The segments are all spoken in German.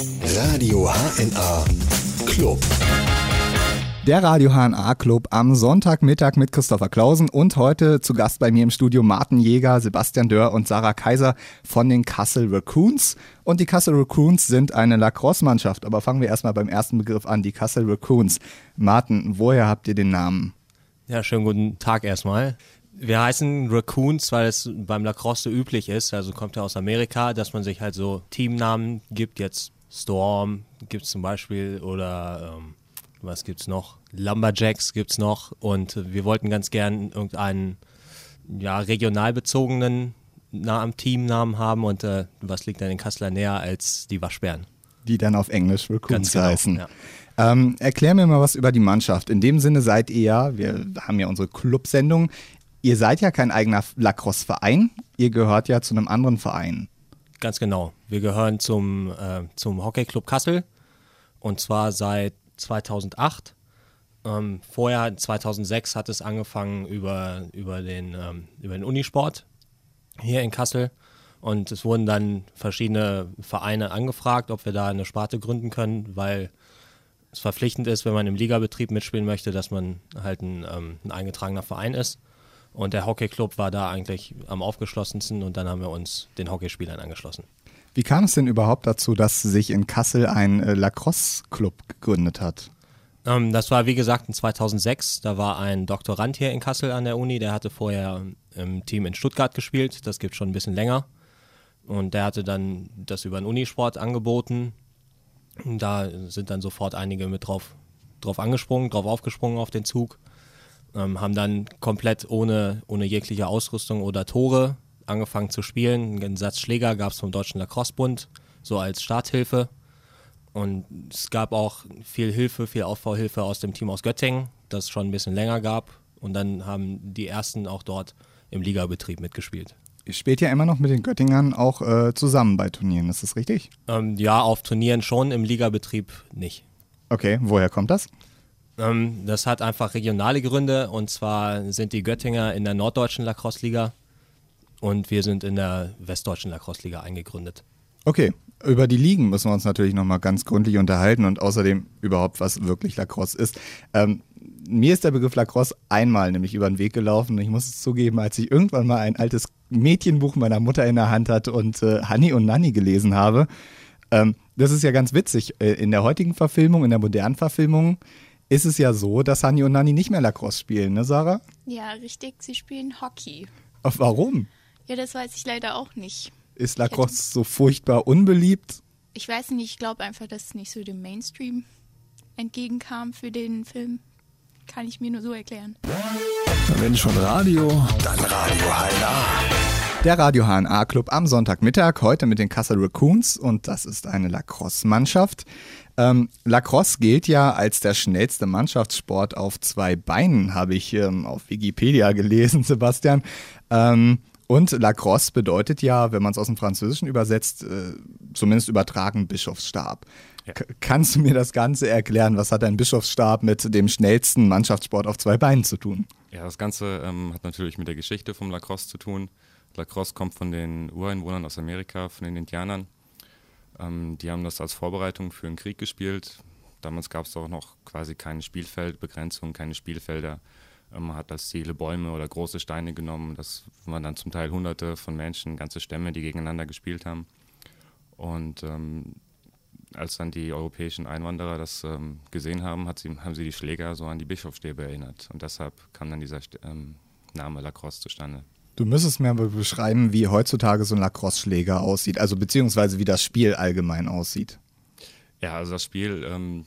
Radio HNA Club. Der Radio HNA Club am Sonntagmittag mit Christopher Klausen und heute zu Gast bei mir im Studio Martin Jäger, Sebastian Dörr und Sarah Kaiser von den Kassel Raccoons. Und die Kassel Raccoons sind eine Lacrosse-Mannschaft. Aber fangen wir erstmal beim ersten Begriff an, die Kassel Raccoons. Martin, woher habt ihr den Namen? Ja, schönen guten Tag erstmal. Wir heißen Raccoons, weil es beim Lacrosse so üblich ist, also kommt ja aus Amerika, dass man sich halt so Teamnamen gibt. Jetzt Storm gibt es zum Beispiel oder ähm, was gibt es noch? Lumberjacks gibt es noch und wir wollten ganz gern irgendeinen ja, regional bezogenen Namen, Teamnamen haben und äh, was liegt dann in Kassler näher als die Waschbären? Die dann auf Englisch Raccoons genau, heißen. ja. Ähm, erklär mir mal was über die Mannschaft. In dem Sinne seid ihr ja, wir haben ja unsere Clubsendung, ihr seid ja kein eigener Lacrosse-Verein, ihr gehört ja zu einem anderen Verein. Ganz genau. Wir gehören zum, äh, zum Hockeyclub Kassel und zwar seit 2008. Ähm, vorher, 2006, hat es angefangen über, über, den, ähm, über den Unisport hier in Kassel. Und es wurden dann verschiedene Vereine angefragt, ob wir da eine Sparte gründen können, weil es verpflichtend ist, wenn man im Ligabetrieb mitspielen möchte, dass man halt ein, ähm, ein eingetragener Verein ist. Und der Hockeyclub war da eigentlich am aufgeschlossensten und dann haben wir uns den Hockeyspielern angeschlossen. Wie kam es denn überhaupt dazu, dass sich in Kassel ein äh, Lacrosse-Club gegründet hat? Ähm, das war wie gesagt in 2006. Da war ein Doktorand hier in Kassel an der Uni, der hatte vorher im Team in Stuttgart gespielt. Das gibt schon ein bisschen länger. Und der hatte dann das über den Unisport angeboten. Da sind dann sofort einige mit drauf, drauf angesprungen, drauf aufgesprungen auf den Zug. Ähm, haben dann komplett ohne, ohne jegliche Ausrüstung oder Tore angefangen zu spielen. Einen Satz Schläger gab es vom Deutschen Lacrosse-Bund, so als Starthilfe. Und es gab auch viel Hilfe, viel Aufbauhilfe aus dem Team aus Göttingen, das es schon ein bisschen länger gab. Und dann haben die ersten auch dort im Ligabetrieb mitgespielt. Ihr spielt ja immer noch mit den Göttingern auch äh, zusammen bei Turnieren, ist das richtig? Ähm, ja, auf Turnieren schon, im Ligabetrieb nicht. Okay, woher kommt das? Ähm, das hat einfach regionale Gründe. Und zwar sind die Göttinger in der norddeutschen Lacrosse-Liga und wir sind in der westdeutschen Lacrosse-Liga eingegründet. Okay, über die Ligen müssen wir uns natürlich nochmal ganz gründlich unterhalten und außerdem überhaupt, was wirklich Lacrosse ist. Ähm, mir ist der Begriff Lacrosse einmal nämlich über den Weg gelaufen. Ich muss es zugeben, als ich irgendwann mal ein altes Mädchenbuch meiner Mutter in der Hand hatte und äh, Hanni und Nanni gelesen habe. Ähm, das ist ja ganz witzig. Äh, in der heutigen Verfilmung, in der modernen Verfilmung, ist es ja so, dass Hanni und Nanni nicht mehr Lacrosse spielen, ne, Sarah? Ja, richtig. Sie spielen Hockey. Ach, warum? Ja, das weiß ich leider auch nicht. Ist Lacrosse so furchtbar unbeliebt? Ich weiß nicht, ich glaube einfach, dass es nicht so dem Mainstream entgegenkam für den Film. Kann ich mir nur so erklären. Wenn schon Radio, dann Radio HNA. Der Radio HNA Club am Sonntagmittag, heute mit den Kassel Raccoons und das ist eine Lacrosse-Mannschaft. Ähm, Lacrosse gilt ja als der schnellste Mannschaftssport auf zwei Beinen, habe ich ähm, auf Wikipedia gelesen, Sebastian. Ähm, und Lacrosse bedeutet ja, wenn man es aus dem Französischen übersetzt, äh, zumindest übertragen Bischofsstab. Ja. Kannst du mir das Ganze erklären? Was hat ein Bischofsstab mit dem schnellsten Mannschaftssport auf zwei Beinen zu tun? Ja, das Ganze ähm, hat natürlich mit der Geschichte vom Lacrosse zu tun. Lacrosse kommt von den Ureinwohnern aus Amerika, von den Indianern. Ähm, die haben das als Vorbereitung für einen Krieg gespielt. Damals gab es auch noch quasi keine Spielfeldbegrenzung, keine Spielfelder. Ähm, man hat als Ziele Bäume oder große Steine genommen. Das waren dann zum Teil hunderte von Menschen, ganze Stämme, die gegeneinander gespielt haben. Und ähm, als dann die europäischen Einwanderer das ähm, gesehen haben, sie, haben sie die Schläger so an die Bischofsstäbe erinnert. Und deshalb kam dann dieser ähm, Name Lacrosse zustande. Du müsstest mir aber beschreiben, wie heutzutage so ein Lacrosse-Schläger aussieht, also beziehungsweise wie das Spiel allgemein aussieht. Ja, also das Spiel ähm,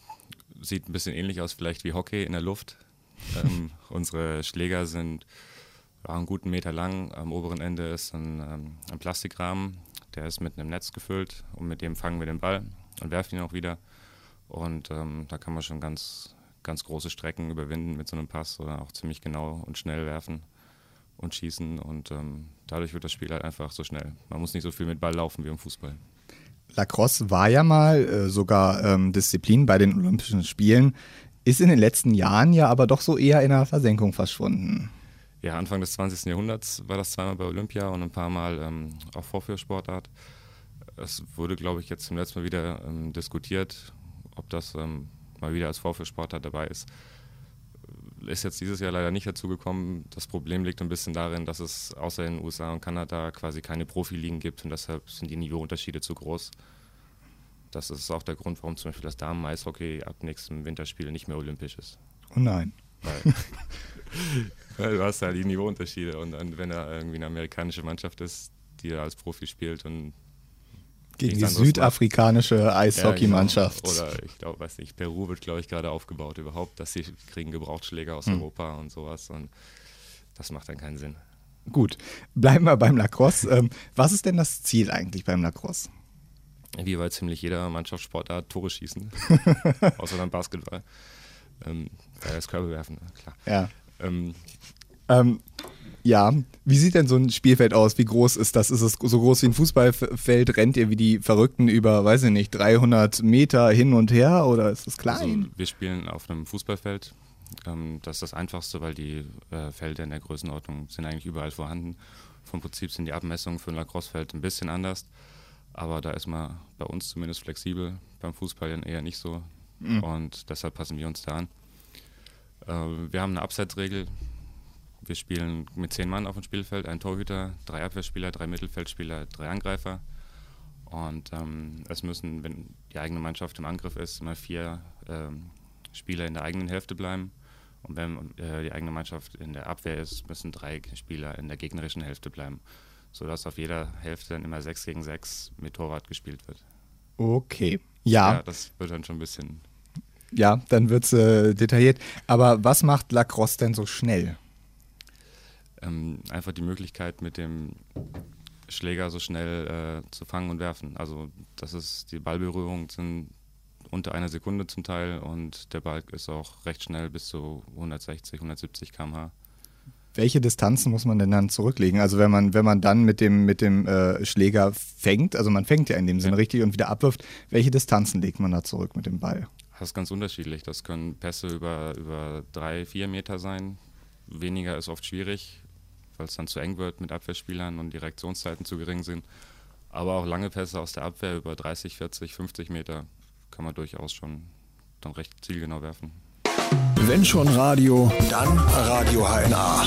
sieht ein bisschen ähnlich aus, vielleicht wie Hockey in der Luft. ähm, unsere Schläger sind ja, einen guten Meter lang. Am oberen Ende ist ein, ähm, ein Plastikrahmen, der ist mit einem Netz gefüllt und mit dem fangen wir den Ball und werfen ihn auch wieder. Und ähm, da kann man schon ganz, ganz große Strecken überwinden mit so einem Pass oder auch ziemlich genau und schnell werfen und schießen. Und ähm, dadurch wird das Spiel halt einfach so schnell. Man muss nicht so viel mit Ball laufen wie im Fußball. Lacrosse war ja mal äh, sogar ähm, Disziplin bei den Olympischen Spielen, ist in den letzten Jahren ja aber doch so eher in der Versenkung verschwunden. Ja, Anfang des 20. Jahrhunderts war das zweimal bei Olympia und ein paar Mal ähm, auch Vorführsportart. Es wurde, glaube ich, jetzt zum letzten Mal wieder ähm, diskutiert, ob das ähm, mal wieder als Vorführsportart dabei ist. Ist jetzt dieses Jahr leider nicht dazu gekommen. Das Problem liegt ein bisschen darin, dass es außer in den USA und Kanada quasi keine Profiligen gibt und deshalb sind die Niveauunterschiede zu groß. Das ist auch der Grund, warum zum Beispiel das Damen-Eishockey ab nächstem Winterspiel nicht mehr olympisch ist. Oh nein. Weil, weil du hast da die Niveauunterschiede und dann, wenn da irgendwie eine amerikanische Mannschaft ist, die da als Profi spielt und Gegen die südafrikanische Ja, Eishockeymannschaft. genau. Oder ich glaube, weiß nicht, Peru wird, glaube ich, gerade aufgebaut überhaupt, dass sie kriegen Gebrauchtschläger aus Hm. Europa und sowas und das macht dann keinen Sinn. Gut, bleiben wir beim Lacrosse. Ähm, was ist denn das Ziel eigentlich beim Lacrosse? Wie bei ziemlich jeder Mannschaftssportart Tore schießen, außer beim Basketball. Ähm, äh, das Körbe werfen, klar. Ja. Ähm, Ähm, ja, wie sieht denn so ein Spielfeld aus? Wie groß ist das? Ist es so groß wie ein Fußballfeld? Rennt ihr wie die Verrückten über, weiß ich nicht, 300 Meter hin und her oder ist es also klein? wir spielen auf einem Fußballfeld. Ähm, das ist das Einfachste, weil die äh, Felder in der Größenordnung sind eigentlich überall vorhanden. Vom Prinzip sind die Abmessungen für ein Lacrosse-Feld ein bisschen anders. Aber da ist man bei uns zumindest flexibel, beim Fußball dann eher nicht so. Und deshalb passen wir uns da an. Äh, wir haben eine Abseitsregel. Wir spielen mit zehn Mann auf dem Spielfeld, ein Torhüter, drei Abwehrspieler, drei Mittelfeldspieler, drei Angreifer. Und ähm, es müssen, wenn die eigene Mannschaft im Angriff ist, immer vier ähm, Spieler in der eigenen Hälfte bleiben. Und wenn äh, die eigene Mannschaft in der Abwehr ist, müssen drei Spieler in der gegnerischen Hälfte bleiben. Sodass auf jeder Hälfte dann immer sechs gegen sechs mit Torwart gespielt wird. Okay. Ja, das wird dann schon ein bisschen ja, dann wird es äh, detailliert. Aber was macht Lacrosse denn so schnell? Ähm, einfach die Möglichkeit, mit dem Schläger so schnell äh, zu fangen und werfen. Also das ist, die Ballberührungen sind unter einer Sekunde zum Teil und der Ball ist auch recht schnell bis zu 160, 170 km/h. Welche Distanzen muss man denn dann zurücklegen? Also wenn man, wenn man dann mit dem, mit dem äh, Schläger fängt, also man fängt ja in dem Sinne Ja. richtig und wieder abwirft, welche Distanzen legt man da zurück mit dem Ball? Das ist ganz unterschiedlich. Das können Pässe über, über drei, vier Meter sein. Weniger ist oft schwierig, weil es dann zu eng wird mit Abwehrspielern und die Reaktionszeiten zu gering sind. Aber auch lange Pässe aus der Abwehr über 30, 40, 50 Meter kann man durchaus schon dann recht zielgenau werfen. Wenn schon Radio, dann Radio HNA.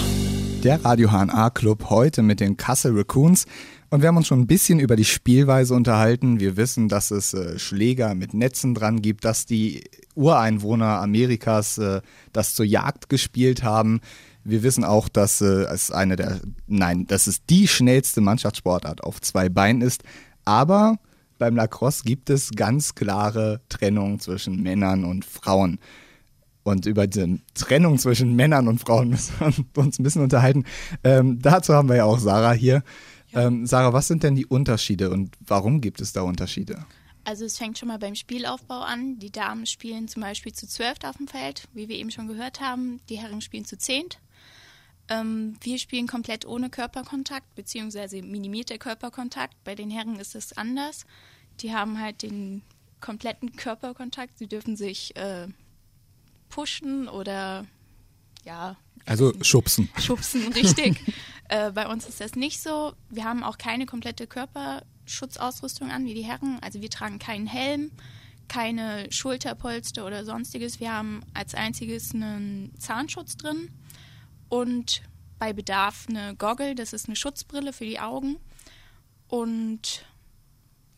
Der Radio HNA Club heute mit den Kassel Raccoons. Und wir haben uns schon ein bisschen über die Spielweise unterhalten. Wir wissen, dass es äh, Schläger mit Netzen dran gibt, dass die Ureinwohner Amerikas äh, das zur Jagd gespielt haben. Wir wissen auch, dass äh, es eine der, nein, dass es die schnellste Mannschaftssportart auf zwei Beinen ist. Aber beim Lacrosse gibt es ganz klare Trennung zwischen Männern und Frauen. Und über die Trennung zwischen Männern und Frauen müssen wir uns ein bisschen unterhalten. Ähm, dazu haben wir ja auch Sarah hier. Ähm, Sarah, was sind denn die Unterschiede und warum gibt es da Unterschiede? Also es fängt schon mal beim Spielaufbau an. Die Damen spielen zum Beispiel zu zwölf auf dem Feld, wie wir eben schon gehört haben. Die Herren spielen zu zehnt. Ähm, wir spielen komplett ohne Körperkontakt, beziehungsweise minimierter Körperkontakt. Bei den Herren ist es anders. Die haben halt den kompletten Körperkontakt. Sie dürfen sich äh, pushen oder ja, Also schubsen. schubsen, richtig. äh, bei uns ist das nicht so. Wir haben auch keine komplette Körperschutzausrüstung an wie die Herren. Also wir tragen keinen Helm, keine Schulterpolster oder sonstiges. Wir haben als einziges einen Zahnschutz drin und bei Bedarf eine Goggle, das ist eine Schutzbrille für die Augen. Und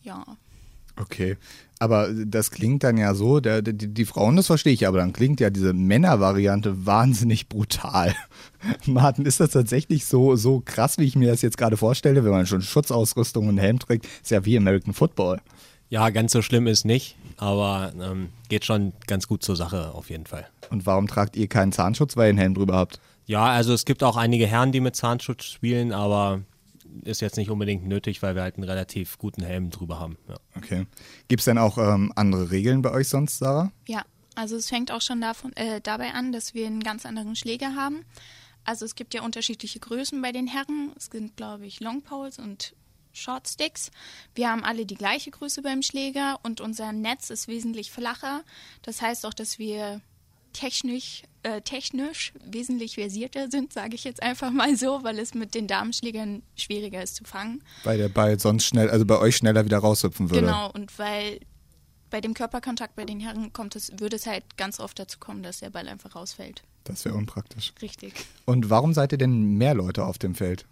ja, Okay. Aber das klingt dann ja so, der, die, die Frauen, das verstehe ich, aber dann klingt ja diese Männervariante wahnsinnig brutal. Martin, ist das tatsächlich so, so krass, wie ich mir das jetzt gerade vorstelle, wenn man schon Schutzausrüstung und Helm trägt? Ist ja wie American Football. Ja, ganz so schlimm ist nicht, aber ähm, geht schon ganz gut zur Sache auf jeden Fall. Und warum tragt ihr keinen Zahnschutz, weil ihr einen Helm drüber habt? Ja, also es gibt auch einige Herren, die mit Zahnschutz spielen, aber ist jetzt nicht unbedingt nötig, weil wir halt einen relativ guten Helm drüber haben. Ja. Okay. Gibt es denn auch ähm, andere Regeln bei euch sonst, Sarah? Ja, also es fängt auch schon davon, äh, dabei an, dass wir einen ganz anderen Schläger haben. Also es gibt ja unterschiedliche Größen bei den Herren. Es sind, glaube ich, Long Poles und Short Sticks. Wir haben alle die gleiche Größe beim Schläger und unser Netz ist wesentlich flacher. Das heißt auch, dass wir technisch, äh, technisch wesentlich versierter sind, sage ich jetzt einfach mal so, weil es mit den Damenschlägern schwieriger ist zu fangen. Weil der Ball sonst schnell, also bei euch schneller wieder raushüpfen würde. Genau, und weil bei dem Körperkontakt bei den Herren kommt es, würde es halt ganz oft dazu kommen, dass der Ball einfach rausfällt. Das wäre unpraktisch. Richtig. Und warum seid ihr denn mehr Leute auf dem Feld?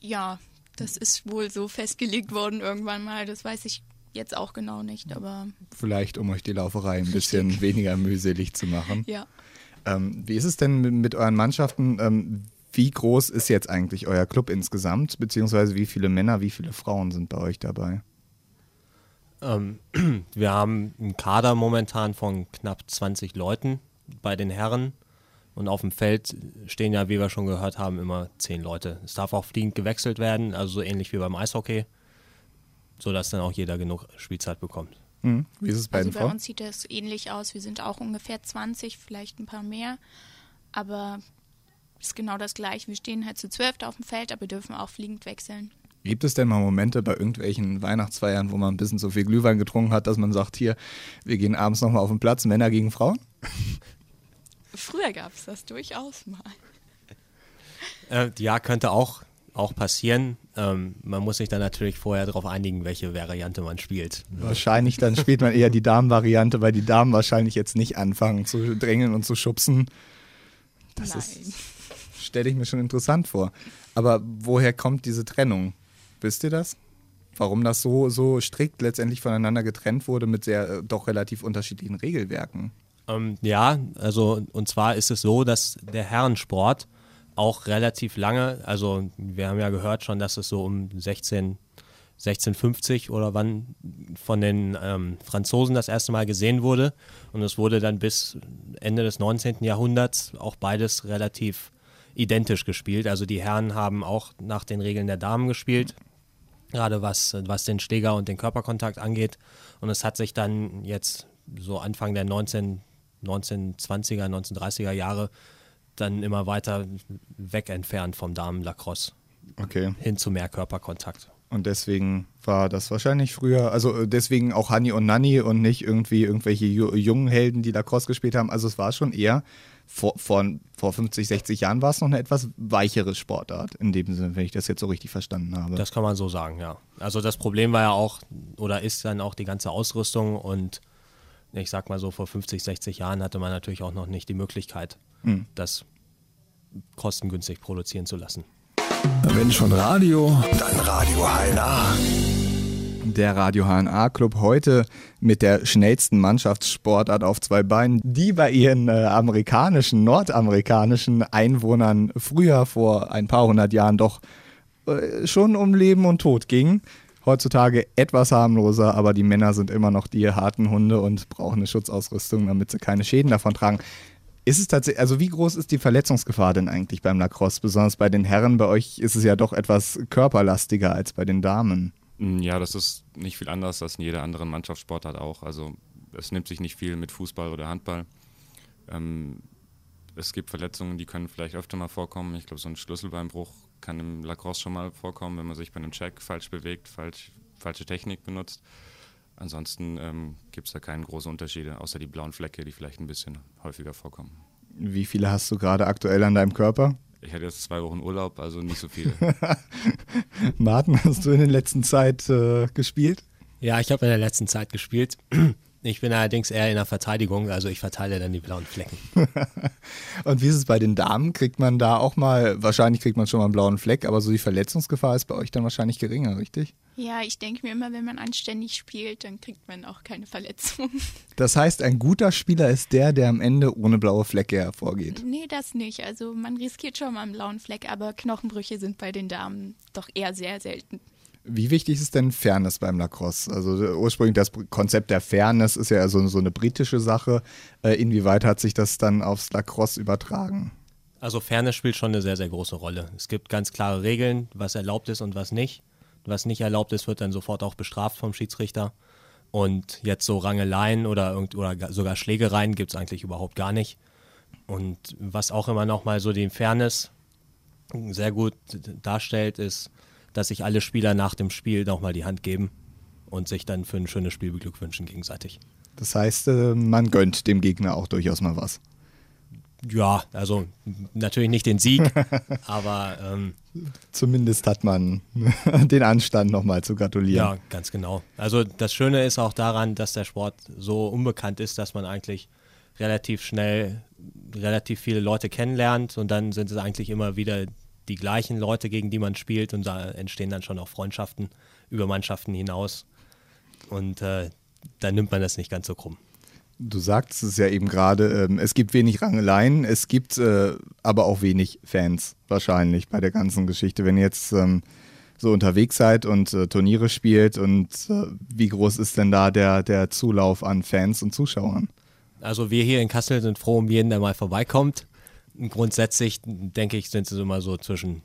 Ja, das ist wohl so festgelegt worden irgendwann mal. Das weiß ich jetzt auch genau nicht, aber Vielleicht, um euch die Lauferei ein bisschen weniger mühselig zu machen. ja. Ähm, wie ist es denn mit, mit euren Mannschaften? Ähm, wie groß ist jetzt eigentlich euer Club insgesamt? Beziehungsweise wie viele Männer, wie viele Frauen sind bei euch dabei? Ähm, wir haben einen Kader momentan von knapp 20 Leuten bei den Herren. Und auf dem Feld stehen ja, wie wir schon gehört haben, immer 10 Leute. Es darf auch fliegend gewechselt werden, also so ähnlich wie beim Eishockey, sodass dann auch jeder genug Spielzeit bekommt. Hm? Wie ist es bei Also den bei Frauen? uns sieht das ähnlich aus. Wir sind auch ungefähr 20, vielleicht ein paar mehr. Aber ist genau das gleiche. Wir stehen halt zu zwölf auf dem Feld, aber dürfen auch fliegend wechseln. Gibt es denn mal Momente bei irgendwelchen Weihnachtsfeiern, wo man ein bisschen so viel Glühwein getrunken hat, dass man sagt, hier, wir gehen abends nochmal auf den Platz, Männer gegen Frauen? Früher gab es das durchaus mal. Äh, ja, könnte auch, auch passieren. Ähm, man muss sich dann natürlich vorher darauf einigen, welche Variante man spielt. Wahrscheinlich dann spielt man eher die Damenvariante, weil die Damen wahrscheinlich jetzt nicht anfangen zu drängeln und zu schubsen. Das Nein. ist, stelle ich mir schon interessant vor. Aber woher kommt diese Trennung? Wisst ihr das? Warum das so, so strikt letztendlich voneinander getrennt wurde mit sehr äh, doch relativ unterschiedlichen Regelwerken? Ähm, ja, also und zwar ist es so, dass der Herrensport auch relativ lange, also wir haben ja gehört schon, dass es so um 16, 1650 oder wann von den ähm, Franzosen das erste Mal gesehen wurde. Und es wurde dann bis Ende des 19. Jahrhunderts auch beides relativ identisch gespielt. Also die Herren haben auch nach den Regeln der Damen gespielt, gerade was, was den Schläger und den Körperkontakt angeht. Und es hat sich dann jetzt so Anfang der 19, 1920er, 1930er Jahre dann immer weiter weg entfernt vom Damen-Lacrosse Okay. hin zu mehr Körperkontakt. Und deswegen war das wahrscheinlich früher, also äh, deswegen auch Hani und Nanni und nicht irgendwie irgendwelche ju jungen Helden, die Lacrosse gespielt haben. Also es war schon eher, vor, vor, vor 50, 60 Jahren war es noch eine etwas weichere Sportart, in dem Sinne, wenn ich das jetzt so richtig verstanden habe. Das kann man so sagen, ja. Also das Problem war ja auch, oder ist dann auch die ganze Ausrüstung und ich sag mal so, vor 50, 60 Jahren hatte man natürlich auch noch nicht die Möglichkeit, das kostengünstig produzieren zu lassen. Wenn schon Radio, dann Radio HNA. Der Radio HNA Club heute mit der schnellsten Mannschaftssportart auf zwei Beinen, die bei ihren äh, amerikanischen, nordamerikanischen Einwohnern früher vor ein paar hundert Jahren doch äh, schon um Leben und Tod ging. Heutzutage etwas harmloser, aber die Männer sind immer noch die harten Hunde und brauchen eine Schutzausrüstung, damit sie keine Schäden davon tragen. Ist es tatsächlich, also wie groß ist die Verletzungsgefahr denn eigentlich beim Lacrosse? Besonders bei den Herren, bei euch ist es ja doch etwas körperlastiger als bei den Damen. Mm, Ja, das ist nicht viel anders als in jeder anderen Mannschaftssportart auch. Also es nimmt sich nicht viel mit Fußball oder Handball. Ähm, es gibt Verletzungen, die können vielleicht öfter mal vorkommen. Ich glaube, so ein Schlüsselbeinbruch kann im Lacrosse schon mal vorkommen, wenn man sich bei einem Check falsch bewegt, falsch, falsche Technik benutzt. Ansonsten ähm, gibt es da keine großen Unterschiede, außer die blauen Flecke, die vielleicht ein bisschen häufiger vorkommen. Wie viele hast du gerade aktuell an deinem Körper? Ich hatte jetzt zwei Wochen Urlaub, also nicht so viele. Martin, hast du in der letzten Zeit äh, gespielt? Ja, ich habe in der letzten Zeit gespielt. Ich bin allerdings eher in der Verteidigung, also ich verteile dann die blauen Flecken. Und wie ist es bei den Damen? Kriegt man da auch mal, wahrscheinlich kriegt man schon mal einen blauen Fleck, aber so die Verletzungsgefahr ist bei euch dann wahrscheinlich geringer, richtig? Ja, ich denke mir immer, wenn man anständig spielt, dann kriegt man auch keine Verletzung. Das heißt, ein guter Spieler ist der, der am Ende ohne blaue Flecke hervorgeht. nee, das nicht. Also man riskiert schon mal einen blauen Fleck, aber Knochenbrüche sind bei den Damen doch eher sehr selten. Wie wichtig ist denn Fairness beim Lacrosse? Also ursprünglich das Konzept der Fairness ist ja so, so eine britische Sache. Äh, inwieweit hat sich das dann aufs Lacrosse übertragen? Also Fairness spielt schon eine sehr, sehr große Rolle. Es gibt ganz klare Regeln, was erlaubt ist und was nicht. Was nicht erlaubt ist, wird dann sofort auch bestraft vom Schiedsrichter. Und jetzt so Rangeleien oder, oder ga- sogar Schlägereien gibt es eigentlich überhaupt gar nicht. Und was auch immer nochmal so die Fairness sehr gut darstellt, ist, dass sich alle Spieler nach dem Spiel nochmal die Hand geben und sich dann für ein schönes Spiel beglückwünschen gegenseitig. Das heißt, äh, man gönnt dem Gegner auch durchaus mal was. Ja, also natürlich nicht den Sieg, aber ähm, Zumindest hat man den Anstand, nochmal zu gratulieren. ja, ganz genau. Also das Schöne ist auch daran, dass der Sport so unbekannt ist, dass man eigentlich relativ schnell relativ viele Leute kennenlernt und dann sind es eigentlich immer wieder die gleichen Leute, gegen die man spielt und da entstehen dann schon auch Freundschaften über Mannschaften hinaus und äh, dann nimmt man das nicht ganz so krumm. Du sagst es ja eben gerade, ähm, es gibt wenig Rangeleien, es gibt äh, aber auch wenig Fans wahrscheinlich bei der ganzen Geschichte. Wenn ihr jetzt ähm, so unterwegs seid und äh, Turniere spielt und äh, wie groß ist denn da der, der Zulauf an Fans und Zuschauern? Also wir hier in Kassel sind froh um jeden, der mal vorbeikommt. Grundsätzlich denke ich, sind es immer so zwischen,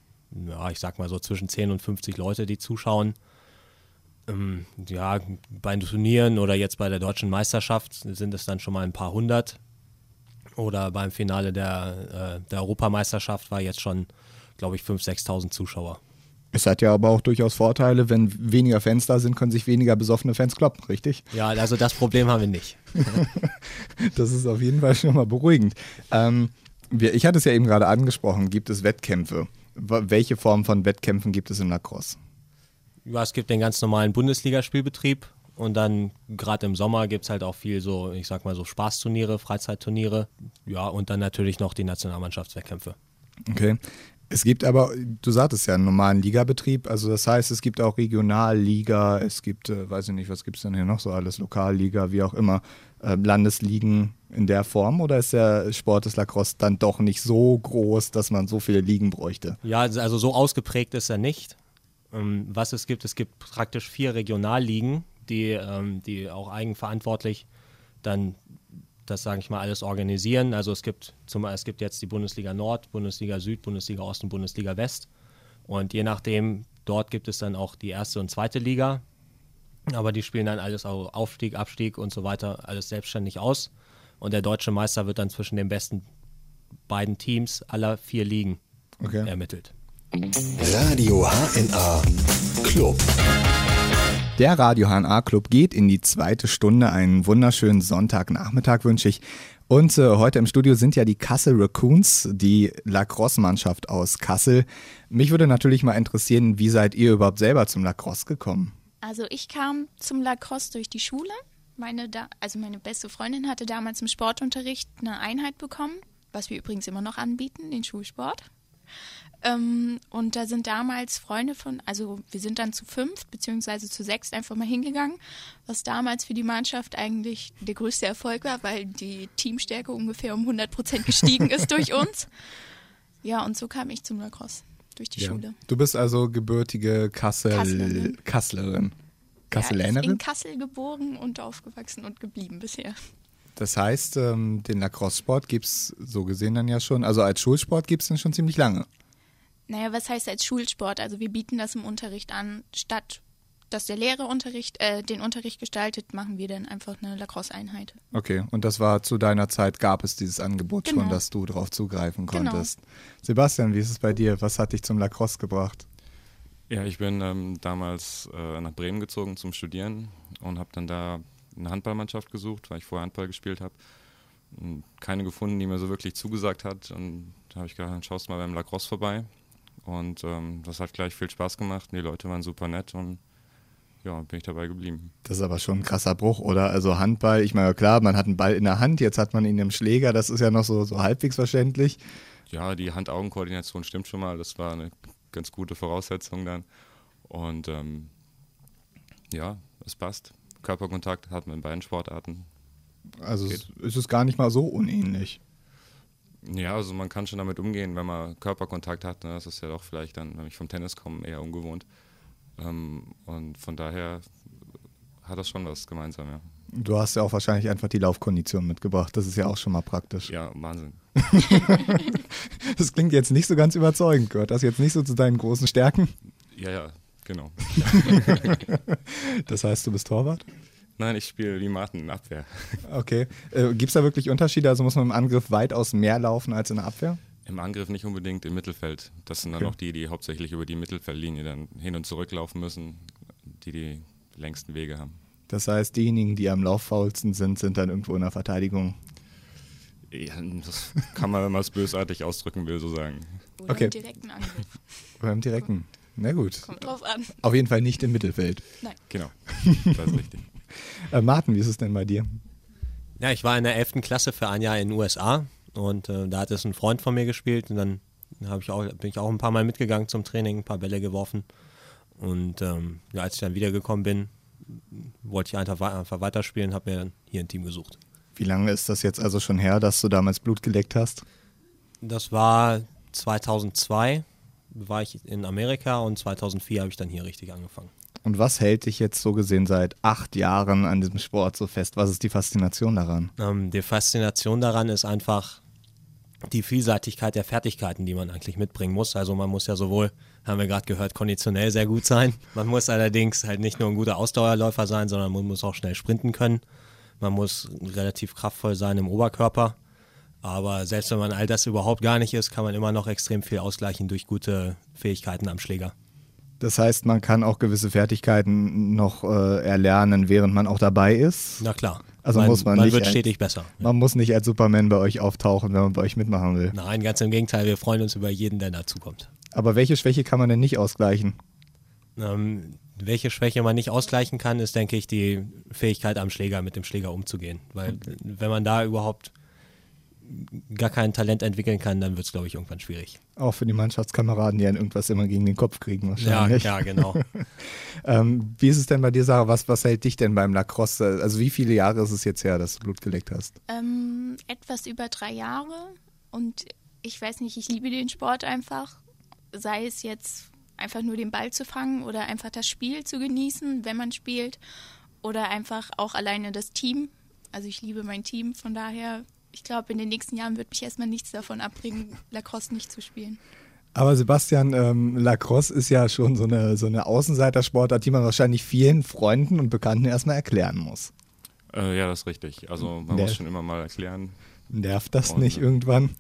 ja, ich sag mal so zwischen 10 und 50 Leute, die zuschauen. Ähm, ja, bei Turnieren oder jetzt bei der deutschen Meisterschaft sind es dann schon mal ein paar hundert. Oder beim Finale der, äh, der Europameisterschaft war jetzt schon, glaube ich, 5.000, 6.000 Zuschauer. Es hat ja aber auch durchaus Vorteile, wenn weniger Fans da sind, können sich weniger besoffene Fans kloppen, richtig? Ja, also das Problem haben wir nicht. Das ist auf jeden Fall schon mal beruhigend. Ähm, ich hatte es ja eben gerade angesprochen, gibt es Wettkämpfe? Welche Form von Wettkämpfen gibt es im Lacrosse? Ja, es gibt den ganz normalen Bundesligaspielbetrieb und dann gerade im Sommer gibt es halt auch viel so, ich sag mal so Spaßturniere, Freizeitturniere. Ja, und dann natürlich noch die Nationalmannschaftswettkämpfe. Okay. Es gibt aber, du sagtest ja, einen normalen Ligabetrieb. Also das heißt, es gibt auch Regionalliga, es gibt, äh, weiß ich nicht, was gibt es denn hier noch so alles, Lokalliga, wie auch immer, äh, Landesligen in der Form? Oder ist der Sport des Lacrosse dann doch nicht so groß, dass man so viele Ligen bräuchte? Ja, also so ausgeprägt ist er nicht. Ähm, was es gibt, es gibt praktisch vier Regionalligen, die, ähm, die auch eigenverantwortlich dann das, sage ich mal, alles organisieren. Also es gibt zum es gibt jetzt die Bundesliga Nord, Bundesliga Süd, Bundesliga Ost und Bundesliga West. Und je nachdem, dort gibt es dann auch die erste und zweite Liga. Aber die spielen dann alles auch Aufstieg, Abstieg und so weiter, alles selbstständig aus. Und der deutsche Meister wird dann zwischen den besten beiden Teams aller vier Ligen Okay. ermittelt. Radio HNA Club. Der Radio HNA Club geht in die zweite Stunde. Einen wunderschönen Sonntagnachmittag wünsche ich. Und äh, heute im Studio sind ja die Kassel Raccoons, die Lacrosse-Mannschaft aus Kassel. Mich würde natürlich mal interessieren, wie seid ihr überhaupt selber zum Lacrosse gekommen? Also ich kam zum Lacrosse durch die Schule. Meine da also meine beste Freundin hatte damals im Sportunterricht eine Einheit bekommen, was wir übrigens immer noch anbieten, den Schulsport. Ähm, und da sind damals Freunde von, also wir sind dann zu fünft beziehungsweise zu sechst einfach mal hingegangen, was damals für die Mannschaft eigentlich der größte Erfolg war, weil die Teamstärke ungefähr um 100 Prozent gestiegen ist durch uns. Ja, und so kam ich zum Lacrosse durch die Schule. Du bist also gebürtige Kassel Kasslerin. Kasslerin. Ja, Kasselänerin? in Kassel geboren und aufgewachsen und geblieben bisher. das heißt, ähm, den Lacrosse-Sport gibt es so gesehen dann ja schon, also als Schulsport gibt es den schon ziemlich lange. Naja, was heißt als Schulsport? Also wir bieten das im Unterricht an, statt dass der Lehrer Unterricht, äh, den Unterricht gestaltet, machen wir dann einfach eine Lacrosse-Einheit. Okay, und das war zu deiner Zeit, gab es dieses Angebot schon, Genau. dass du darauf zugreifen Genau. konntest. Sebastian, wie ist es bei dir? Was hat dich zum Lacrosse gebracht? Ja, ich bin ähm, damals äh, nach Bremen gezogen zum Studieren und habe dann da eine Handballmannschaft gesucht, weil ich vorher Handball gespielt habe. Und Keine gefunden, die mir so wirklich zugesagt hat. Und da habe ich gedacht, dann schaust du mal beim Lacrosse vorbei. Und ähm, das hat gleich viel Spaß gemacht. Die Leute waren super nett und ja, bin ich dabei geblieben. Das ist aber schon ein krasser Bruch, oder? Also Handball, ich meine, klar, man hat einen Ball in der Hand, jetzt hat man ihn im Schläger, das ist ja noch so, so halbwegs verständlich. Ja, die Hand-Augen-Koordination stimmt schon mal. Das war eine ganz gute Voraussetzung dann. Und ähm, ja, es passt. Körperkontakt hat man in beiden Sportarten. Also es ist es gar nicht mal so unähnlich. Ja, also man kann schon damit umgehen, wenn man Körperkontakt hat. Ne? Das ist ja doch vielleicht dann, wenn ich vom Tennis komme, eher ungewohnt. Ähm, und von daher hat das schon was gemeinsam, ja. Du hast ja auch wahrscheinlich einfach die Laufkondition mitgebracht, das ist ja auch schon mal praktisch. Ja, Wahnsinn. Das klingt jetzt nicht so ganz überzeugend, gehört das jetzt nicht so zu deinen großen Stärken? Ja, ja, genau. Das heißt, du bist Torwart? Nein, ich spiele wie Martin in Abwehr. Okay. Äh, Gibt es da wirklich Unterschiede? Also muss man im Angriff weitaus mehr laufen als in der Abwehr? Im Angriff nicht unbedingt im Mittelfeld. Das sind dann Okay. auch die, die hauptsächlich über die Mittelfeldlinie dann hin und zurück laufen müssen, die die längsten Wege haben. Das heißt, diejenigen, die am lauffaulsten sind, sind dann irgendwo in der Verteidigung. Ja, das kann man, wenn man es bösartig ausdrücken will, so sagen. Oder Okay. im direkten Angriff. Beim direkten. Na gut. Kommt drauf an. Auf jeden Fall nicht im Mittelfeld. Nein. Genau, das ist richtig. Äh, Martin, wie ist es denn bei dir? Ja, ich war in der 11. Klasse für ein Jahr in den USA und äh, da hat es ein Freund von mir gespielt und dann ich auch, bin ich auch ein paar Mal mitgegangen zum Training, ein paar Bälle geworfen. Und ähm, ja, als ich dann wiedergekommen bin, wollte ich einfach, einfach weiterspielen, habe mir dann hier ein Team gesucht. Wie lange ist das jetzt also schon her, dass du damals Blut geleckt hast? Das war 2002, war ich in Amerika und 2004 habe ich dann hier richtig angefangen. Und was hält dich jetzt so gesehen seit acht Jahren an diesem Sport so fest? Was ist die Faszination daran? Ähm, die Faszination daran ist einfach die Vielseitigkeit der Fertigkeiten, die man eigentlich mitbringen muss. Also man muss ja sowohl, haben wir gerade gehört, konditionell sehr gut sein. Man muss allerdings halt nicht nur ein guter Ausdauerläufer sein, sondern man muss auch schnell sprinten können. Man muss relativ kraftvoll sein im Oberkörper. Aber selbst wenn man all das überhaupt gar nicht ist, kann man immer noch extrem viel ausgleichen durch gute Fähigkeiten am Schläger. Das heißt, man kann auch gewisse Fertigkeiten noch äh, erlernen, während man auch dabei ist. Na klar. Also man, muss man man nicht wird ein- stetig besser. Man muss nicht als Superman bei euch auftauchen, wenn man bei euch mitmachen will. Nein, ganz im Gegenteil, wir freuen uns über jeden, der dazukommt. Aber welche Schwäche kann man denn nicht ausgleichen? Ähm, welche Schwäche man nicht ausgleichen kann, ist, denke ich, die Fähigkeit am Schläger, mit dem Schläger umzugehen. Weil wenn man da überhaupt gar kein Talent entwickeln kann, dann wird es, glaube ich, irgendwann schwierig. Auch für die Mannschaftskameraden, die dann irgendwas immer gegen den Kopf kriegen Ja, wahrscheinlich. ja, genau. Ähm, wie ist es denn bei dir, Sarah? Was, was hält dich denn beim Lacrosse? Also wie viele Jahre ist es jetzt her, dass du Blut geleckt hast? Ähm, etwas über drei Jahre und ich weiß nicht, ich liebe den Sport einfach. Sei es jetzt einfach nur den Ball zu fangen oder einfach das Spiel zu genießen, wenn man spielt oder einfach auch alleine das Team. Also ich liebe mein Team, von daher, ich glaube, in den nächsten Jahren wird mich erstmal nichts davon abbringen, Lacrosse nicht zu spielen. Aber Sebastian, ähm, Lacrosse ist ja schon so eine, so eine Außenseitersportart, die man wahrscheinlich vielen Freunden und Bekannten erstmal erklären muss. Äh, ja, das ist richtig. Also man Der- muss schon immer mal erklären, Nervt das Und, nicht äh, irgendwann?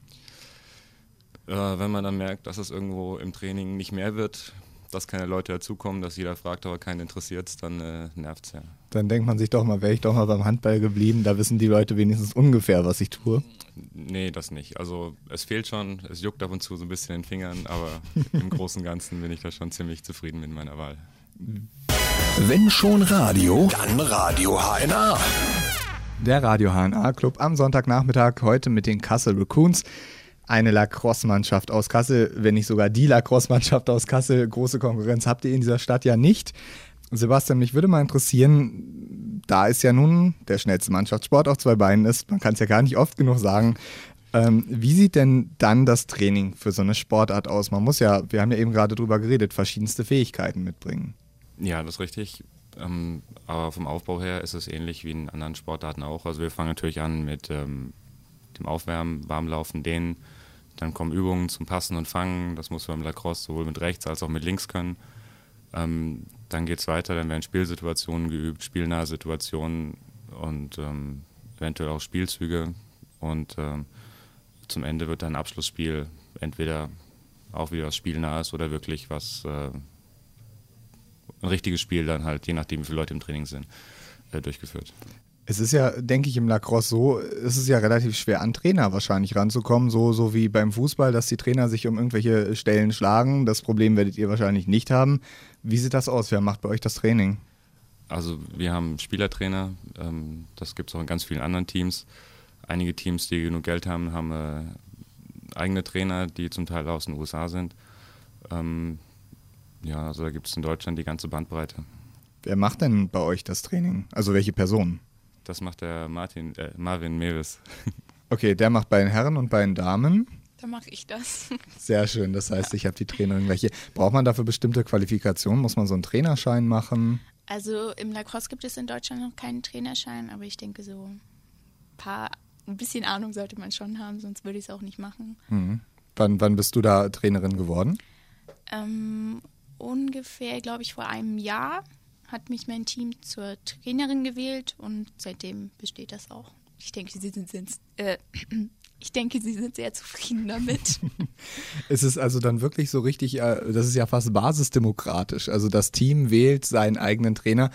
äh, wenn man dann merkt, dass es irgendwo im Training nicht mehr wird, dass keine Leute dazukommen, dass jeder fragt, aber keinen interessiert, dann äh, nervt es ja. Dann denkt man sich doch mal, wäre ich doch mal beim Handball geblieben, da wissen die Leute wenigstens ungefähr, was ich tue. Nee, das nicht. Also es fehlt schon, es juckt ab und zu so ein bisschen in den Fingern, aber im Großen und Ganzen bin ich da schon ziemlich zufrieden mit meiner Wahl. Wenn schon Radio, dann Radio HNA. Der Radio HNA Club am Sonntagnachmittag heute mit den Kassel Raccoons. Eine Lacrosse-Mannschaft aus Kassel, wenn nicht sogar die Lacrosse-Mannschaft aus Kassel. Große Konkurrenz habt ihr in dieser Stadt ja nicht. Sebastian, mich würde mal interessieren, da es ja nun der schnellste Mannschaftssport auf zwei Beinen ist, man kann es ja gar nicht oft genug sagen, ähm, wie sieht denn dann das Training für so eine Sportart aus? Man muss ja, wir haben ja eben gerade drüber geredet, verschiedenste Fähigkeiten mitbringen. Ja, das ist richtig. Ähm, aber vom Aufbau her ist es ähnlich wie in anderen Sportarten auch. Also wir fangen natürlich an mit ähm, dem Aufwärmen, Warmlaufen, Dehnen. Dann kommen Übungen zum Passen und Fangen. Das muss man im Lacrosse sowohl mit rechts als auch mit links können. Ähm, dann geht es weiter, dann werden Spielsituationen geübt, spielnahe Situationen und ähm, eventuell auch Spielzüge. Und ähm, zum Ende wird dann ein Abschlussspiel entweder auch wieder was Spielnahes oder wirklich was äh, ein richtiges Spiel dann halt, je nachdem wie viele Leute im Training sind, äh, durchgeführt. Es ist ja, denke ich, im Lacrosse so, es ist ja relativ schwer an Trainer wahrscheinlich ranzukommen, so, so wie beim Fußball, dass die Trainer sich um irgendwelche Stellen schlagen. Das Problem werdet ihr wahrscheinlich nicht haben. Wie sieht das aus? Wer macht bei euch das Training? Also wir haben Spielertrainer, ähm, das gibt es auch in ganz vielen anderen Teams. Einige Teams, die genug Geld haben, haben äh, eigene Trainer, die zum Teil aus den USA sind. Ähm, ja, also da gibt es in Deutschland die ganze Bandbreite. Wer macht denn bei euch das Training? Also welche Person? Das macht der Martin, äh, Marvin Mewis. Okay, der macht bei den Herren und bei den Damen. Da mache ich das. Sehr schön. Das heißt, ich habe die Trainerin gleich hier. Braucht man dafür bestimmte Qualifikationen? Muss man so einen Trainerschein machen? Also im Lacrosse gibt es in Deutschland noch keinen Trainerschein, aber ich denke so ein paar, ein bisschen Ahnung sollte man schon haben, sonst würde ich es auch nicht machen. Mhm. Wann, wann bist du da Trainerin geworden? Ähm, ungefähr, glaube ich, vor einem Jahr hat mich mein Team zur Trainerin gewählt und seitdem besteht das auch. Ich denke, sie sind, sind äh, ich denke, sie sind sehr zufrieden damit. Es ist also dann wirklich so richtig, äh, das ist ja fast basisdemokratisch. Also das Team wählt seinen eigenen Trainer.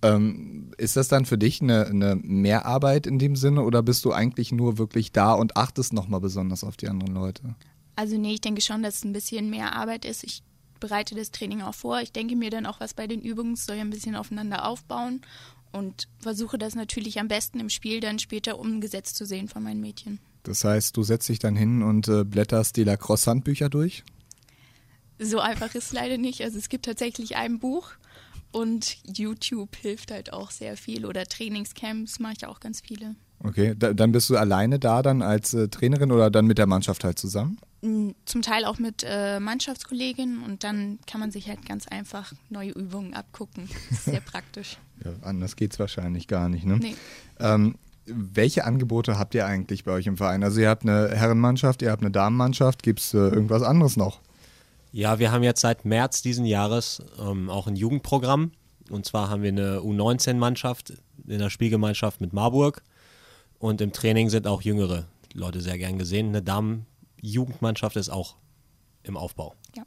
Ähm, ist das dann für dich eine, eine Mehrarbeit in dem Sinne oder bist du eigentlich nur wirklich da und achtest nochmal besonders auf die anderen Leute? Also nee, ich denke schon, dass es ein bisschen mehr Arbeit ist. Ich bereite das Training auch vor. Ich denke mir dann auch was bei den Übungen, soll ja ein bisschen aufeinander aufbauen und versuche das natürlich am besten im Spiel dann später umgesetzt zu sehen von meinen Mädchen. Das heißt, du setzt dich dann hin und äh, blätterst die Lacrosse-Handbücher durch? So einfach ist es leider nicht. Also es gibt tatsächlich ein Buch und YouTube hilft halt auch sehr viel oder Trainingscamps mache ich auch ganz viele. Okay, da, dann bist du alleine da dann als äh, Trainerin oder dann mit der Mannschaft halt zusammen? Zum Teil auch mit äh, Mannschaftskolleginnen und dann kann man sich halt ganz einfach neue Übungen abgucken. sehr praktisch. Ja, anders geht es wahrscheinlich gar nicht, ne? Nee. Ähm, welche Angebote habt ihr eigentlich bei euch im Verein? Also ihr habt eine Herrenmannschaft, ihr habt eine Damenmannschaft, gibt es äh, irgendwas anderes noch? Ja, wir haben jetzt seit März diesen Jahres ähm, auch ein Jugendprogramm. Und zwar haben wir eine U19-Mannschaft in der Spielgemeinschaft mit Marburg. Und im Training sind auch jüngere Leute sehr gern gesehen. Eine Damenjugendmannschaft ist auch im Aufbau. Ja.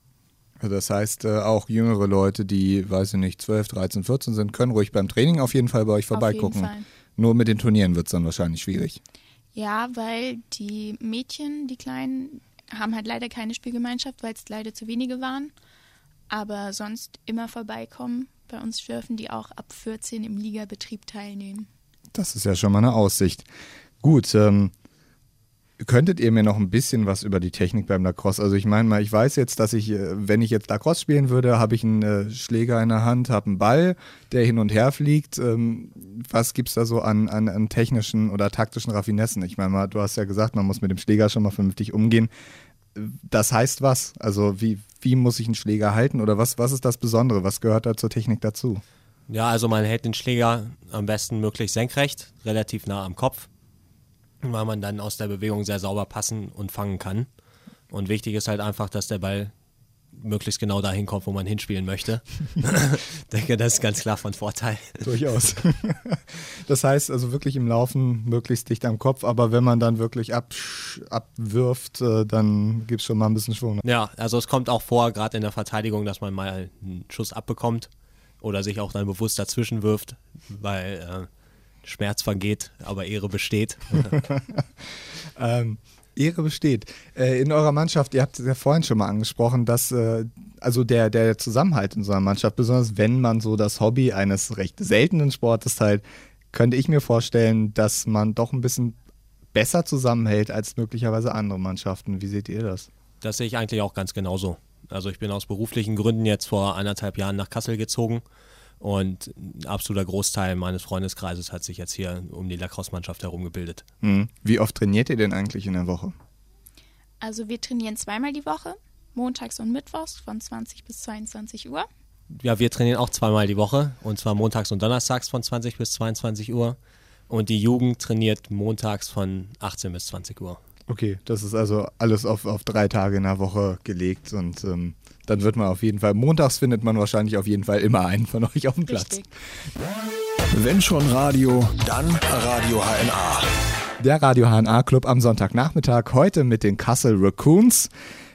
Also das heißt, äh, auch jüngere Leute, die, weiß ich nicht, 12, 13, 14 sind, können ruhig beim Training auf jeden Fall bei euch vorbeigucken. Auf jeden Fall. Nur mit den Turnieren wird es dann wahrscheinlich schwierig. Ja, weil die Mädchen, die Kleinen, haben halt leider keine Spielgemeinschaft, weil es leider zu wenige waren. Aber sonst immer vorbeikommen. Bei uns dürfen die auch ab 14 im Ligabetrieb teilnehmen. Das ist ja schon mal eine Aussicht. Gut, ähm, könntet ihr mir noch ein bisschen was über die Technik beim Lacrosse? Also ich meine mal, ich weiß jetzt, dass ich, äh, wenn ich jetzt Lacrosse spielen würde, habe ich einen äh, Schläger in der Hand, habe einen Ball, der hin und her fliegt. Ähm, was gibt es da so an, an, an, technischen oder taktischen Raffinessen? Ich meine mal, du hast ja gesagt, man muss mit dem Schläger schon mal vernünftig umgehen. Das heißt was? Also wie, wie muss ich einen Schläger halten oder was, was ist das Besondere? Was gehört da zur Technik dazu? Ja, also man hält den Schläger am besten möglichst senkrecht, relativ nah am Kopf, weil man dann aus der Bewegung sehr sauber passen und fangen kann. Und wichtig ist halt einfach, dass der Ball möglichst genau dahin kommt, wo man hinspielen möchte. ich denke, das ist ganz klar von Vorteil. Durchaus. Das heißt also wirklich im Laufen möglichst dicht am Kopf, aber wenn man dann wirklich ab, abwirft, äh, dann gibt es schon mal ein bisschen Schwung. Ja, also es kommt auch vor, gerade in der Verteidigung, dass man mal einen Schuss abbekommt oder sich auch dann bewusst dazwischen wirft, weil äh, Schmerz vergeht, aber Ehre besteht. ähm, Ehre besteht. Äh, in eurer Mannschaft, ihr habt es ja vorhin schon mal angesprochen, dass äh, also der, der Zusammenhalt in so einer Mannschaft, besonders wenn man so das Hobby eines recht seltenen Sportes teilt, könnte ich mir vorstellen, dass man doch ein bisschen besser zusammenhält als möglicherweise andere Mannschaften. Wie seht ihr das? Das sehe ich eigentlich auch ganz genauso. Also ich bin aus beruflichen Gründen jetzt vor anderthalb Jahren nach Kassel gezogen und ein absoluter Großteil meines Freundeskreises hat sich jetzt hier um die Lacrosse-Mannschaft herum gebildet. Hm. Wie oft trainiert ihr denn eigentlich in der Woche? Also wir trainieren zweimal die Woche, montags und mittwochs von 20 bis 22 Uhr. Ja, wir trainieren auch zweimal die Woche und zwar montags und donnerstags von 20 bis 22 Uhr. Und die Jugend trainiert montags von 18 bis 20 Uhr. Okay, das ist also alles auf, auf drei Tage in der Woche gelegt und ähm, dann wird man auf jeden Fall, montags findet man wahrscheinlich auf jeden Fall immer einen von euch auf dem Platz. Richtig. Wenn schon Radio, dann Radio HNA. Der Radio HNA Club am Sonntagnachmittag, heute mit den Kassel Raccoons.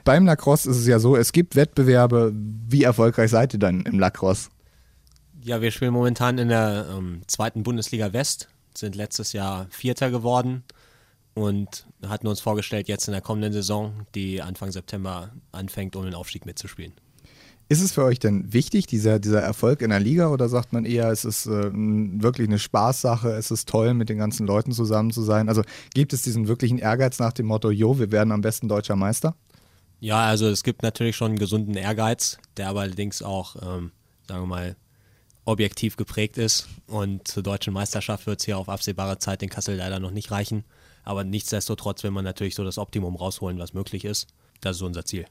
Beim Lacrosse ist es ja so, es gibt Wettbewerbe. Wie erfolgreich seid ihr dann im Lacrosse? Ja, wir spielen momentan in der ähm, zweiten Bundesliga West, sind letztes Jahr Vierter geworden und hatten uns vorgestellt, jetzt in der kommenden Saison, die Anfang September anfängt, um den Aufstieg mitzuspielen. Ist es für euch denn wichtig, dieser, dieser Erfolg in der Liga, oder sagt man eher, es ist äh, wirklich eine Spaßsache, es ist toll, mit den ganzen Leuten zusammen zu sein? Also gibt es diesen wirklichen Ehrgeiz nach dem Motto, jo, wir werden am besten deutscher Meister? Ja, also es gibt natürlich schon einen gesunden Ehrgeiz, der aber allerdings auch, ähm, sagen wir mal, objektiv geprägt ist. Und zur deutschen Meisterschaft wird es hier auf absehbare Zeit in Kassel leider noch nicht reichen. Aber nichtsdestotrotz will man natürlich so das Optimum rausholen, was möglich ist. Das ist unser Ziel.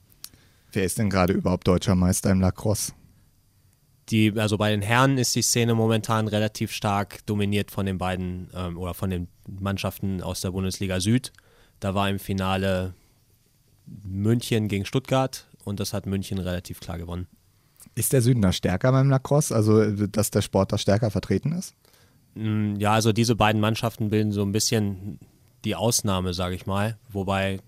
Wer ist denn gerade überhaupt deutscher Meister im Lacrosse? Die, also bei den Herren ist die Szene momentan relativ stark dominiert von den beiden ähm, oder von den Mannschaften aus der Bundesliga Süd. Da war im Finale München gegen Stuttgart und das hat München relativ klar gewonnen. Ist der Süden da stärker beim Lacrosse? Also, dass der Sport da stärker vertreten ist? Mm, ja, also diese beiden Mannschaften bilden so ein bisschen die Ausnahme, sage ich mal. Wobei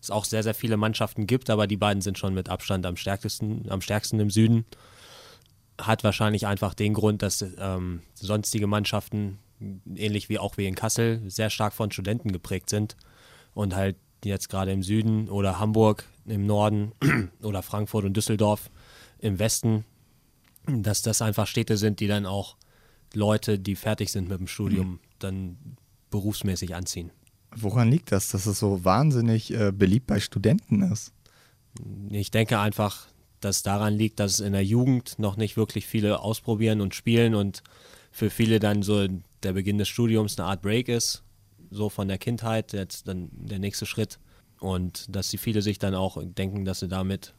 es auch sehr, sehr viele Mannschaften gibt, aber die beiden sind schon mit Abstand am stärksten, am stärksten im Süden. hat wahrscheinlich einfach den Grund, dass ähm, sonstige Mannschaften, ähnlich wie auch wie in Kassel, sehr stark von Studenten geprägt sind und halt jetzt gerade im Süden oder Hamburg im Norden oder Frankfurt und Düsseldorf im Westen, dass das einfach Städte sind, die dann auch Leute, die fertig sind mit dem Studium, dann berufsmäßig anziehen. Woran liegt das, dass es so wahnsinnig äh, beliebt bei Studenten ist? Ich denke einfach, dass daran liegt, dass es in der Jugend noch nicht wirklich viele ausprobieren und spielen und für viele dann so der Beginn des Studiums eine Art Break ist, so von der Kindheit, jetzt dann der nächste Schritt. Und dass die viele sich dann auch denken, dass sie damit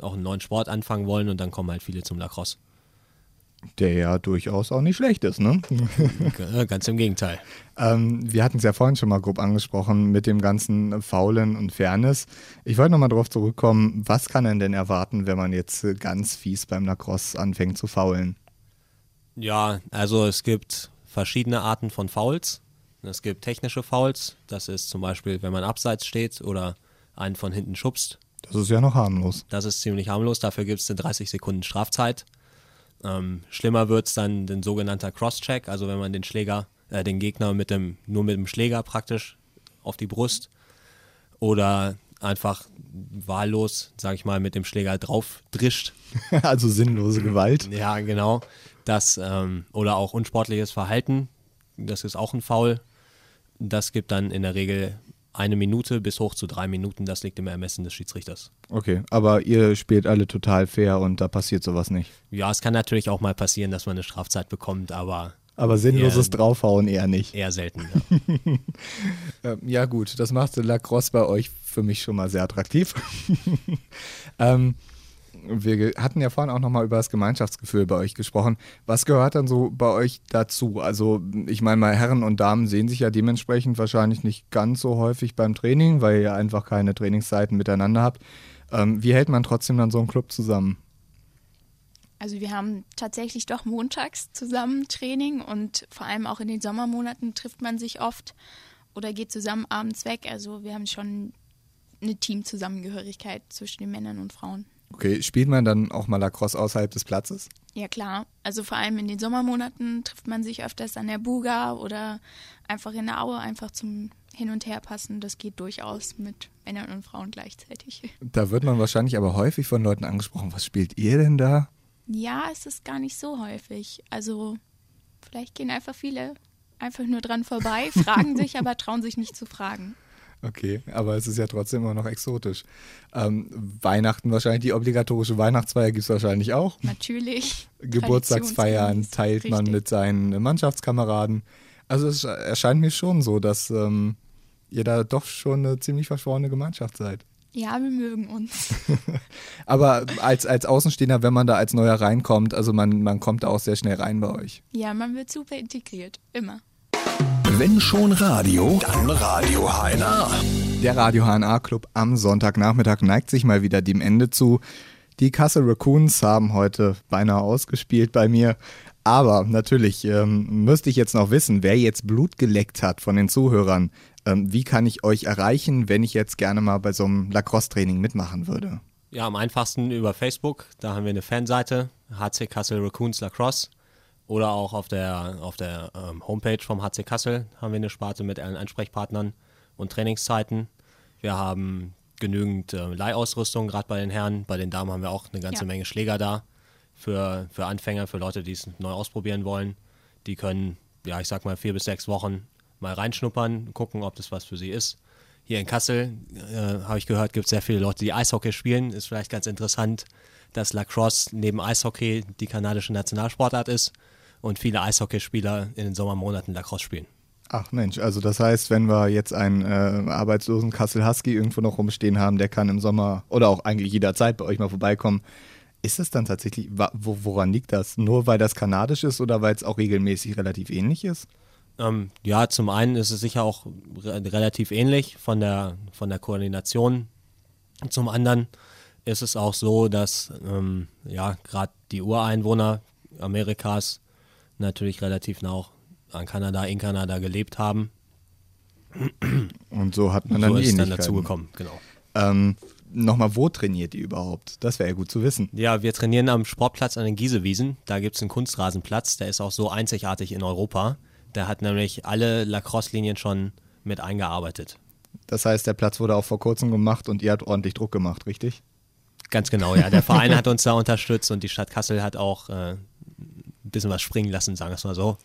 auch einen neuen Sport anfangen wollen und dann kommen halt viele zum Lacrosse. Der ja durchaus auch nicht schlecht ist, ne? Ganz im Gegenteil. ähm, wir hatten es ja vorhin schon mal grob angesprochen mit dem ganzen Faulen und Fairness. Ich wollte nochmal darauf zurückkommen, was kann man denn erwarten, wenn man jetzt ganz fies beim Lacrosse anfängt zu faulen? Ja, also es gibt verschiedene Arten von Fouls. Es gibt technische Fouls, das ist zum Beispiel, wenn man abseits steht oder einen von hinten schubst. Das ist ja noch harmlos. Das ist ziemlich harmlos, dafür gibt es eine 30 Sekunden Strafzeit. Ähm, schlimmer wird es dann ein sogenannter Cross-Check, also wenn man den Schläger, äh, den Gegner mit dem, nur mit dem Schläger praktisch auf die Brust oder einfach wahllos, sag ich mal, mit dem Schläger drauf drischt. also sinnlose Gewalt. Ja, genau. Das, ähm, oder auch unsportliches Verhalten, das ist auch ein Foul. Das gibt dann in der Regel eine Minute bis hoch zu drei Minuten. Das liegt im Ermessen des Schiedsrichters. Okay, aber ihr spielt alle total fair und da passiert sowas nicht. Ja, es kann natürlich auch mal passieren, dass man eine Strafzeit bekommt, aber. Aber sinnloses eher, Draufhauen eher nicht. Eher selten, ja. ja, gut, das macht Lacrosse bei euch für mich schon mal sehr attraktiv. ähm, wir hatten ja vorhin auch nochmal über das Gemeinschaftsgefühl bei euch gesprochen. Was gehört dann so bei euch dazu? Also, ich meine mal, Herren und Damen sehen sich ja dementsprechend wahrscheinlich nicht ganz so häufig beim Training, weil ihr einfach keine Trainingszeiten miteinander habt. Ähm, wie hält man trotzdem dann so einen Club zusammen? Also wir haben tatsächlich doch montags zusammen Training und vor allem auch in den Sommermonaten trifft man sich oft oder geht zusammen abends weg. Also wir haben schon eine Teamzusammengehörigkeit zwischen den Männern und Frauen. Okay, spielt man dann auch mal Lacrosse außerhalb des Platzes? Ja klar, also vor allem in den Sommermonaten trifft man sich öfters an der Buga oder einfach in der Aue einfach zum Hin- und Herpassen. Das geht durchaus mit Männern und Frauen gleichzeitig. Da wird man wahrscheinlich aber häufig von Leuten angesprochen. Was spielt ihr denn da? Ja, es ist gar nicht so häufig. Also vielleicht gehen einfach viele einfach nur dran vorbei, fragen sich, aber trauen sich nicht zu fragen. Okay, aber es ist ja trotzdem immer noch exotisch. Ähm, Weihnachten wahrscheinlich, die obligatorische Weihnachtsfeier gibt es wahrscheinlich auch. Natürlich. Geburtstagsfeiern teilt man Richtig. mit seinen Mannschaftskameraden. Also es erscheint mir schon so, dass ähm, ihr da doch schon eine ziemlich verschworene Gemeinschaft seid. Ja, wir mögen uns. Aber als, als Außenstehender, wenn man da als Neuer reinkommt, also man, man kommt da auch sehr schnell rein bei euch. Ja, man wird super integriert, immer. Wenn schon Radio, dann Radio HNA. Der Radio HNA Club am Sonntagnachmittag neigt sich mal wieder dem Ende zu. Die Kassel Raccoons haben heute beinahe ausgespielt bei mir. Aber natürlich ähm, müsste ich jetzt noch wissen, wer jetzt Blut geleckt hat von den Zuhörern. Ähm, wie kann ich euch erreichen, wenn ich jetzt gerne mal bei so einem Lacrosse-Training mitmachen würde? Ja, am einfachsten über Facebook. Da haben wir eine Fanseite, HC Kassel Raccoons Lacrosse. Oder auch auf der, auf der ähm, Homepage vom HC Kassel haben wir eine Sparte mit allen Ansprechpartnern und Trainingszeiten. Wir haben genügend äh, Leihausrüstung, gerade bei den Herren. Bei den Damen haben wir auch eine ganze ja. Menge Schläger da für, für Anfänger, für Leute, die es neu ausprobieren wollen. Die können, ja, ich sag mal, vier bis sechs Wochen mal reinschnuppern, gucken, ob das was für sie ist. Hier in Kassel, äh, habe ich gehört, gibt es sehr viele Leute, die Eishockey spielen. Ist vielleicht ganz interessant, dass Lacrosse neben Eishockey die kanadische Nationalsportart ist und viele Eishockeyspieler in den Sommermonaten Lacrosse spielen. Ach Mensch, also das heißt, wenn wir jetzt einen äh, arbeitslosen Kassel Husky irgendwo noch rumstehen haben, der kann im Sommer oder auch eigentlich jederzeit bei euch mal vorbeikommen. Ist es dann tatsächlich, woran liegt das? Nur weil das kanadisch ist oder weil es auch regelmäßig relativ ähnlich ist? Ähm, ja, zum einen ist es sicher auch re relativ ähnlich von der, von der Koordination. Zum anderen ist es auch so, dass ähm, ja gerade die Ureinwohner Amerikas natürlich relativ nah auch an Kanada, in Kanada gelebt haben. Und so hat man dann so die ist dann dazu gekommen, genau. Ähm, nochmal, wo trainiert ihr überhaupt? Das wäre ja gut zu wissen. Ja, wir trainieren am Sportplatz an den Giesewiesen. Da gibt es einen Kunstrasenplatz, der ist auch so einzigartig in Europa. Der hat nämlich alle Lacrosse-Linien schon mit eingearbeitet. Das heißt, der Platz wurde auch vor kurzem gemacht und ihr habt ordentlich Druck gemacht, richtig? Ganz genau, ja. Der Verein hat uns da unterstützt und die Stadt Kassel hat auch äh, ein bisschen was springen lassen, sagen wir es mal so.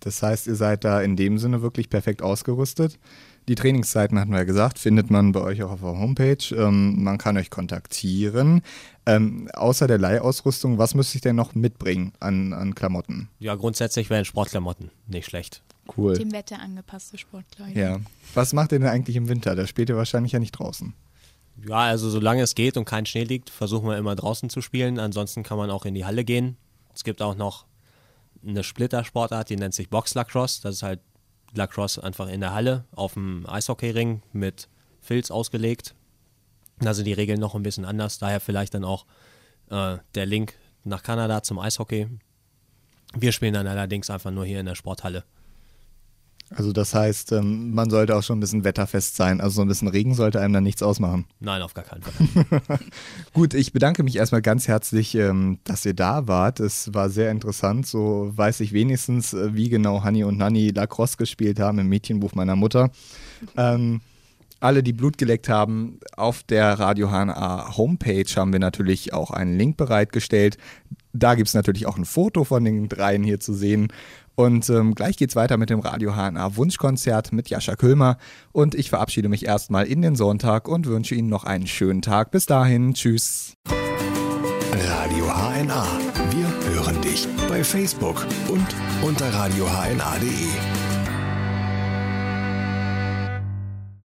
Das heißt, ihr seid da in dem Sinne wirklich perfekt ausgerüstet. Die Trainingszeiten hatten wir ja gesagt, findet man bei euch auch auf der Homepage. Ähm, man kann euch kontaktieren. Ähm, außer der Leihausrüstung, was müsste ich denn noch mitbringen an, an Klamotten? Ja, grundsätzlich wären Sportklamotten nicht schlecht. Cool. Dem Wetter angepasste Sportkleidung. Ja. Was macht ihr denn eigentlich im Winter? Da spielt ihr wahrscheinlich ja nicht draußen. Ja, also solange es geht und kein Schnee liegt, versuchen wir immer draußen zu spielen. Ansonsten kann man auch in die Halle gehen. Es gibt auch noch eine Splitter-Sportart, die nennt sich Box Lacrosse. Das ist halt Lacrosse einfach in der Halle auf dem Eishockeyring mit Filz ausgelegt. Da sind die Regeln noch ein bisschen anders. Daher vielleicht dann auch äh, der Link nach Kanada zum Eishockey. Wir spielen dann allerdings einfach nur hier in der Sporthalle. Also das heißt, ähm, man sollte auch schon ein bisschen wetterfest sein. Also so ein bisschen Regen sollte einem dann nichts ausmachen. Nein, auf gar keinen Fall. Gut, ich bedanke mich erstmal ganz herzlich, ähm, dass ihr da wart. Es war sehr interessant. So weiß ich wenigstens, äh, wie genau Hanni und Nanni Lacrosse gespielt haben im Mädchenbuch meiner Mutter. Ähm, alle, die Blut geleckt haben, auf der Radio HNA Homepage haben wir natürlich auch einen Link bereitgestellt. Da gibt es natürlich auch ein Foto von den dreien hier zu sehen. Und ähm, gleich geht's weiter mit dem Radio HNA Wunschkonzert mit Jascha Köhlmer. Und ich verabschiede mich erstmal in den Sonntag und wünsche Ihnen noch einen schönen Tag. Bis dahin, tschüss. Radio HNA. Wir hören dich bei Facebook und unter radiohna.de.